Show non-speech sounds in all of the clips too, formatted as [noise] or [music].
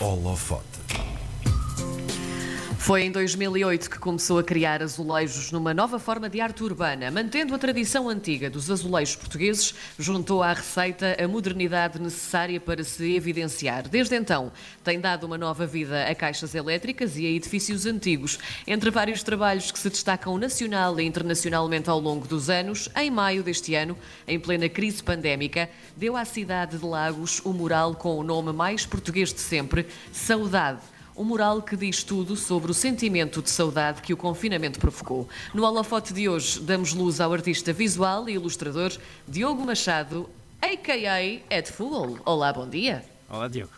Holofote. Foi em 2008 que começou a criar azulejos numa nova forma de arte urbana. Mantendo a tradição antiga dos azulejos portugueses, juntou à receita a modernidade necessária para se evidenciar. Desde então, tem dado uma nova vida a caixas elétricas e a edifícios antigos. Entre vários trabalhos que se destacam nacional e internacionalmente ao longo dos anos, em maio deste ano, em plena crise pandémica, deu à cidade de Lagos o mural com o nome mais português de sempre, Saudade um mural que diz tudo sobre o sentimento de saudade que o confinamento provocou. No holofote de hoje, damos luz ao artista visual e ilustrador Diogo Machado, a.k.a. Ed Fool. Olá, bom dia. Olá, Diogo.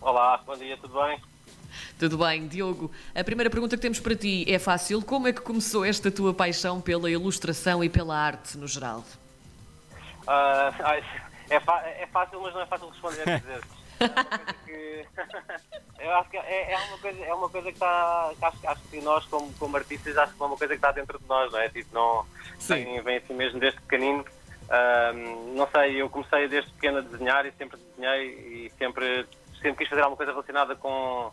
Olá, bom dia, tudo bem? Tudo bem, Diogo. A primeira pergunta que temos para ti é fácil. Como é que começou esta tua paixão pela ilustração e pela arte no geral? [laughs] Uh, é, é, fácil, mas não é fácil responder. [laughs] Que [laughs] eu acho que é, é, uma coisa, é uma coisa que está. Acho, acho, que nós, como, como artistas, acho que é uma coisa que está dentro de nós, não é? Tipo, não vem, vem assim mesmo desde pequenino. Um, não sei, eu comecei desde pequeno a desenhar e sempre desenhei e sempre, sempre quis fazer alguma coisa relacionada com,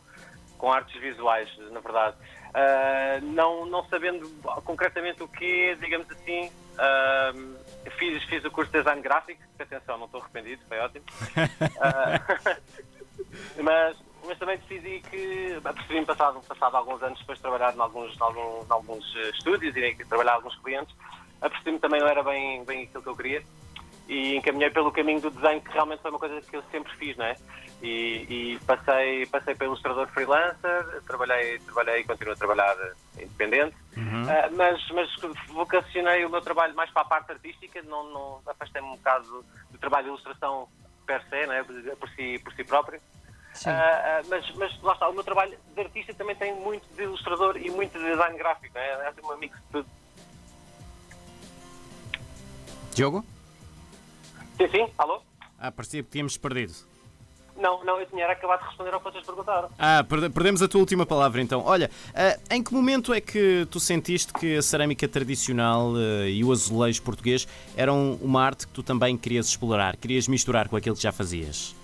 com artes visuais, na verdade. Uh, não, não sabendo concretamente o que, digamos assim, uh, fiz, fiz o curso de design gráfico, atenção, não estou arrependido, foi ótimo. Uh, [laughs] [laughs] mas, mas também decidi que, percebi-me passado, passado alguns anos depois de trabalhar em alguns, em alguns, em alguns estúdios e trabalhar alguns clientes, apercebi-me também não era bem, bem aquilo que eu queria e encaminhei pelo caminho do desenho, que realmente foi uma coisa que eu sempre fiz, não é? E, e passei, passei para ilustrador freelancer, trabalhei, trabalhei e continuo a trabalhar independente, uhum. uh, mas, mas vocacionei o meu trabalho mais para a parte artística, não, não afastei-me um bocado do trabalho de ilustração per se, não é? por, si, por si próprio. Uh, uh, mas, mas lá está, o meu trabalho de artista também tem muito de ilustrador e muito de design gráfico, é? É um mix de tudo. Diogo? Sim, sim, alô? Ah, parecia que tínhamos perdido. Não, não, eu tinha acabado de responder ao que vocês perguntaram. Ah, perdemos a tua última palavra então. Olha, uh, em que momento é que tu sentiste que a cerâmica tradicional uh, e o azulejo português eram uma arte que tu também querias explorar, querias misturar com aquilo que já fazias?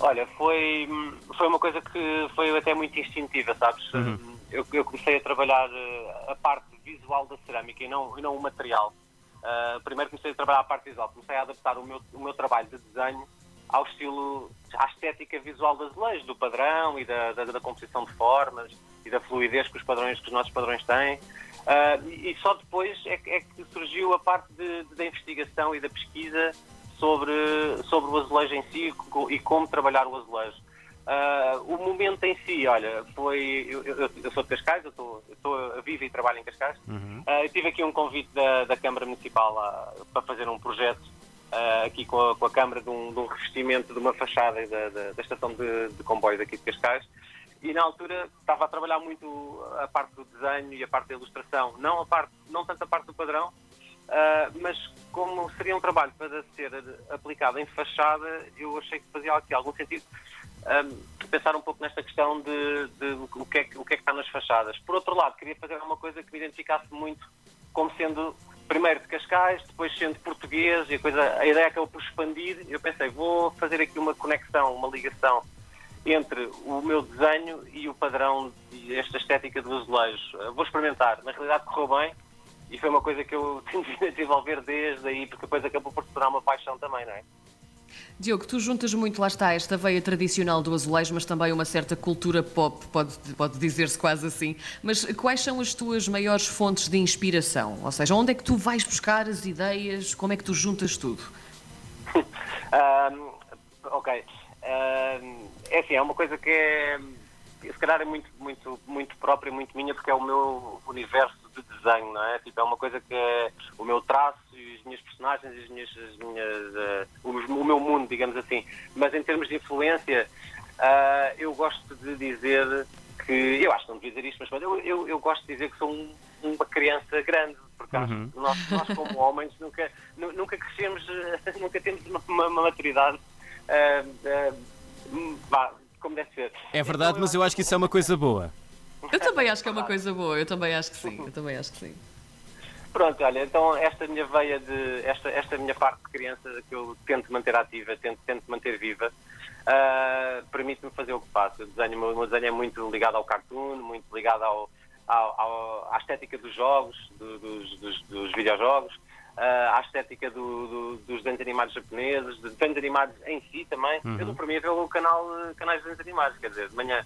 Olha, foi, foi uma coisa que foi até muito instintiva, sabes? Uhum. Eu, eu, comecei a trabalhar ah, a parte visual da cerâmica e não, e não o material. Uh, primeiro comecei a trabalhar a parte visual, comecei a adaptar o meu, o meu trabalho de desenho ao estilo, à estética visual das leis, do padrão e da, da, da, composição de formas e da fluidez que os padrões, que os nossos padrões têm. Uh, e só depois é que, é que surgiu a parte de, de, da investigação e da pesquisa sobre, sobre o azulejo em si e como trabalhar o azulejo. Uh, o momento em si, olha, foi. Eu, eu, eu sou de Cascais, eu estou, estou vivo e trabalho em Cascais. Uhum. Uh, eu tive aqui um convite da, da Câmara Municipal uh, para fazer um projeto aqui com a, com a Câmara de um, de um, revestimento de uma fachada da, da, da estação de, de comboios aqui de Cascais. E na altura estava a trabalhar muito a parte do desenho e a parte da ilustração, não, a parte, não tanto a parte do padrão, mas como seria um trabalho para ser aplicado em fachada, eu achei que fazia aqui algum sentido um, pensar um pouco nesta questão de, de, o, que é que, o que é que está nas fachadas. Por outro lado, queria fazer uma coisa que me identificasse muito como sendo primeiro de Cascais, depois sendo português, e a, coisa, a ideia acabou por expandir. Eu pensei, vou fazer aqui uma conexão, uma ligação entre o meu desenho e o padrão e esta estética do azulejo. Vou experimentar. Na realidade, correu bem e foi uma coisa que eu [laughs] de desenvolver desde aí, porque depois acabou por se tornar uma paixão também, não é? Diogo, tu juntas muito, lá está, esta veia tradicional do azulejo, mas também uma certa cultura pop, pode, pode dizer-se quase assim. Mas quais são as tuas maiores fontes de inspiração? Ou seja, onde é que tu vais buscar as ideias? Como é que tu juntas tudo? [laughs] um, ok. Um, é assim, é uma coisa que é, se calhar é muito, muito, muito própria, muito minha, porque é o meu universo de desenho, não é? Tipo, é uma coisa que é o meu traço as minhas personagens, as minhas, as minhas uh, o, o, meu mundo, digamos assim. Mas em termos de influência, uh, eu gosto de dizer que, eu acho que não devia dizer isto, mas eu, eu, eu gosto de dizer que sou um, uma criança grande, porque uhum. nós, nós, como [laughs] homens, nunca, nunca crescemos, [laughs] nunca temos uma, uma maturidade. Uh, como deve ser. É verdade, então, mas eu acho que isso é uma coisa boa. Eu também acho que é uma coisa boa, eu também acho que sim, eu também acho que sim. Pronto, olha, então esta minha veia de. esta, esta minha parte de criança que eu tento manter ativa, tento, tento manter viva, uh, permite-me fazer o que faço. O, desenho, o meu desenho é muito ligado ao cartoon, muito ligado ao, ao, ao à estética dos jogos, do, dos, dos, dos videojogos, à estética do, do, dos desenhos animados japoneses, de desenhos animados em si também. Uhum. Eu dou para mim pelo canal, canais de desenhos animados, quer dizer, de manhã.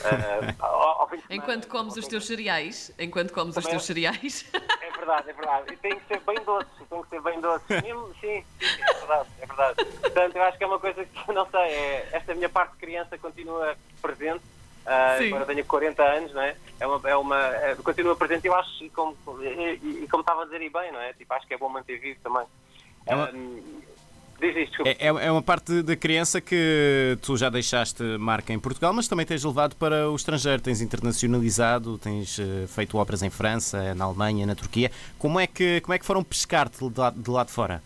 Uh, [laughs] ao, ao enquanto comes os teus cereais, enquanto comes também, os teus cereais. É verdade, é verdade. E tem que ser bem doce, tem que ser bem doce. [laughs] Sim, sim, sim, é verdade, é verdade. Portanto, eu acho que é uma coisa que, não sei, é, esta minha parte de criança continua presente Uh, agora tenho 40 anos, não é? É uma, é uma é, continua presente, eu acho, e como, e, e, como estava a dizer, e bem, não é? Tipo, acho que é bom manter vivo também. É uma... diz isto, é, é, é uma parte da criança que tu já deixaste marca em Portugal, mas também tens levado para o estrangeiro, tens internacionalizado, tens uh, feito obras em França, na Alemanha, na Turquia. Como é que, como é que foram pescar-te de, de lá de fora?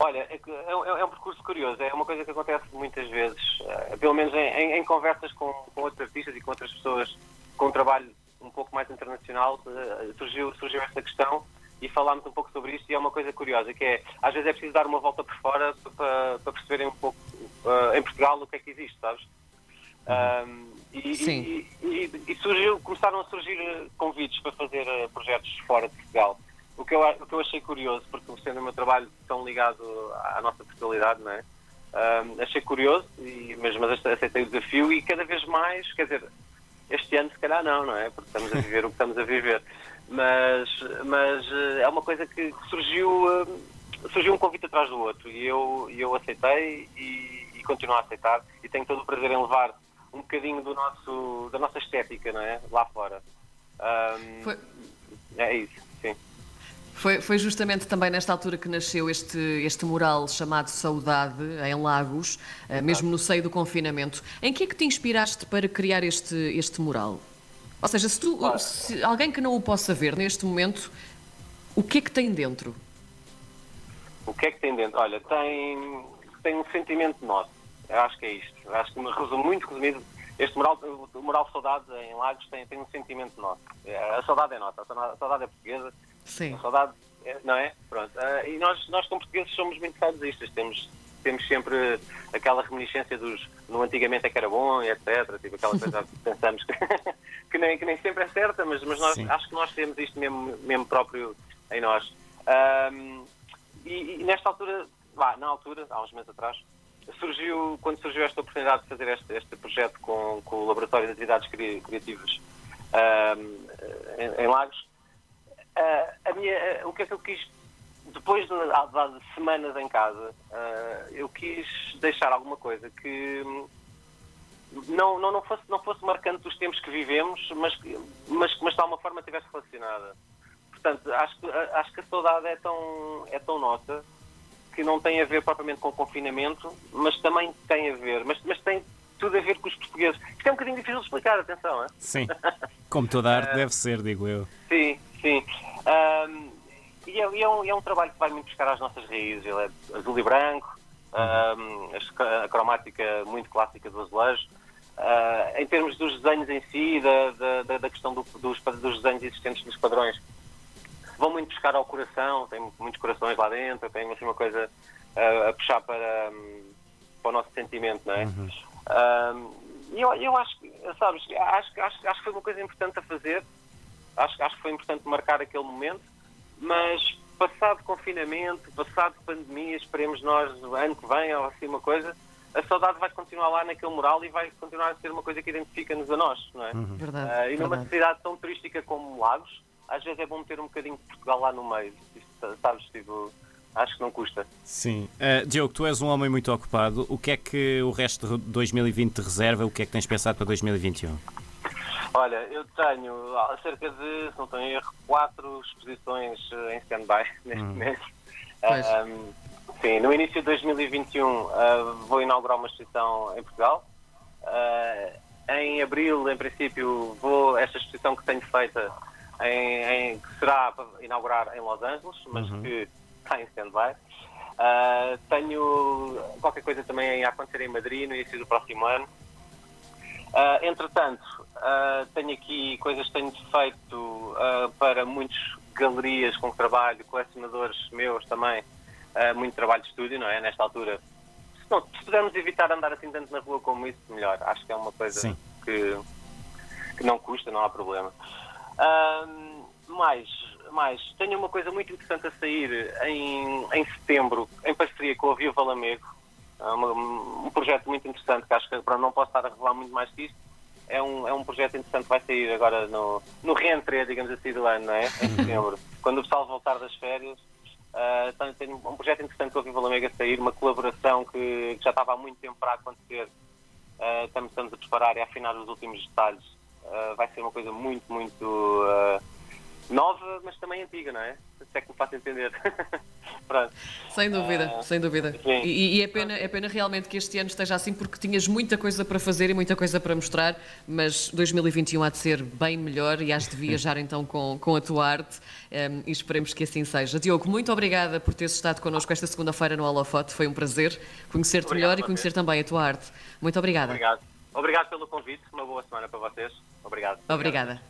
Olha, é, é, é, um percurso curioso, é uma coisa que acontece muitas vezes, uh, pelo menos em, em, em conversas com, com, outros artistas e com outras pessoas com um trabalho um pouco mais internacional, uh, surgiu, surgiu esta questão e falámos um pouco sobre isto e é uma coisa curiosa, que é, às vezes é preciso dar uma volta por fora para, para perceberem um pouco uh, em Portugal o que é que existe, sabes? Uhum. e, Sim. E, e, e, surgiu, começaram a surgir convites para fazer projetos fora de Portugal. O que, eu, o que eu achei curioso, porque sendo o meu trabalho tão ligado à nossa personalidade, não é? Um, achei curioso, e, mas, mas aceitei o desafio e cada vez mais, quer dizer, este ano se calhar não, não é? Porque estamos a viver o que estamos a viver. Mas, mas eh, é uma coisa que surgiu, surgiu um convite atrás do outro e eu, eu aceitei e, e continuo a aceitar e tenho todo o prazer em levar um bocadinho do nosso, da nossa estética, não é? Lá fora. Um, Foi... É isso. Foi, foi, justamente também nesta altura que nasceu este, este mural chamado Saudade, em Lagos, eh, mesmo no seio do confinamento. Em que é que te inspiraste para criar este, este mural? Ou seja, se, tu, se alguém que não o possa ver neste momento, o que é que tem dentro? O que é que tem dentro? Olha, tem, tem um sentimento nosso. Eu acho que é isto. Eu acho que me resumo muito resumido. Este mural, o mural Saudade em Lagos tem, tem um sentimento nosso. É, a saudade é nossa, a saudade é portuguesa Sim. A saudade, é, não é? Pronto. Uh, e nós, nós, como portugueses, somos muito saudosistas. Temos, temos sempre aquela reminiscência dos no antigamente é que era bom e etc. Tipo, aquela coisa [laughs] que pensamos que, [laughs] que, nem, que nem sempre é certa, mas, mas nós, acho que nós temos isto mesmo, mesmo próprio em nós. Um, e, e, nesta altura, na altura, há uns meses atrás, surgiu, quando surgiu esta oportunidade de fazer este, este projeto com, com o Laboratório de Atividades Criativas um, em, em Lagos, Uh, a minha, uh, o que é que eu quis, depois de, de semanas em casa, uh, eu quis deixar alguma coisa que não, não, não, fosse, não fosse marcante dos tempos que vivemos, mas, mas, mas de alguma forma estivesse relacionada. Portanto, acho que, acho que a saudade é tão, é tão nossa que não tem a ver propriamente com o confinamento, mas também tem a ver, mas, mas tem tudo a ver com os portugueses. Isto é um bocadinho difícil de explicar, atenção. É? Sim, como toda arte [laughs] deve ser, digo eu. Sim. Um, é, é um, é, um, trabalho que vai muito buscar às nossas raízes. Ele é azul e branco, um, a cromática muito clássica do azulejo. Uh, em termos dos desenhos em si, da, da, da questão do, dos, dos desenhos existentes nos padrões, vão muito buscar ao coração, tem muitos corações lá dentro, tem assim, uma coisa uh, a puxar para, um, para o nosso sentimento, não é? Uhum. e eu, eu acho, sabes, acho, acho, acho que foi uma coisa importante a fazer, acho, acho que foi importante marcar aquele momento, mas passado confinamento, passado pandemia, esperemos nós, ano que vem, ou assim uma coisa, a saudade vai continuar lá naquele mural e vai continuar a ser uma coisa que identifica-nos a nós, não é? Uhum. Verdade, uh, e numa verdade. cidade tão turística como Lagos, às vezes é bom ter um bocadinho de Portugal lá no meio, sabes, tipo, acho que não custa. Sim. Uh, Diogo, tu és um homem muito ocupado, o que é que o resto de 2020 te reserva, o que é que tens pensado para 2021? Olha, eu tenho cerca de, se não estou em erro, quatro exposições eh, em stand-by [laughs] neste hum. momento. Um, sim, no início de 2021 uh, eh, vou inaugurar uma exposição em Portugal. Uh, em abril, em princípio, vou esta exposição que tenho feita em, em, que será para inaugurar em Los Angeles, mas uhum. que está em stand-by. Uh, tenho qualquer coisa também a acontecer em Madrid no início do próximo ano. Uh, entretanto, uh, tenho aqui coisas que tenho feito uh, para muitas galerias com trabalho, colecionadores meus também, muito trabalho de estúdio, não é? Nesta altura, não, se pudermos evitar andar assim tanto na rua como isso, melhor. Acho que é uma coisa que, que não custa, não há problema. Mais, mais, tenho uma coisa muito interessante a sair em, em setembro, em parceria com a Viva Lamego. É uma, um projeto muito interessante que acho que para não posso estar a revelar muito mais que isto. É um, é um projeto interessante que vai sair agora no, no reentré, digamos assim, do ano, não é? Em setembro. Quando o pessoal voltar das férias. Uh, tenho um projeto interessante com a Viva Lamego a sair, uma colaboração que, que, já estava há muito tempo para acontecer. Uh, estamos, estamos a preparar e a afinar os últimos detalhes. Uh, vai ser uma coisa muito, muito nova, mas também antiga, não é? Se é que me faço entender. [laughs] Sem dúvida, uh, sem dúvida. E, e, é, pena, é pena realmente que este ano esteja assim, porque tinhas muita coisa para fazer e muita coisa para mostrar, mas 2021 há de ser bem melhor e has de viajar então com, com a tua arte um, e esperemos que assim seja. Diogo, muito obrigada por teres estado connosco esta segunda-feira no Holofote, foi um prazer conhecer-te melhor e conhecer também a tua arte. Muito obrigada. Obrigado. Obrigado pelo convite, uma boa semana para vocês. Obrigado. Obrigada.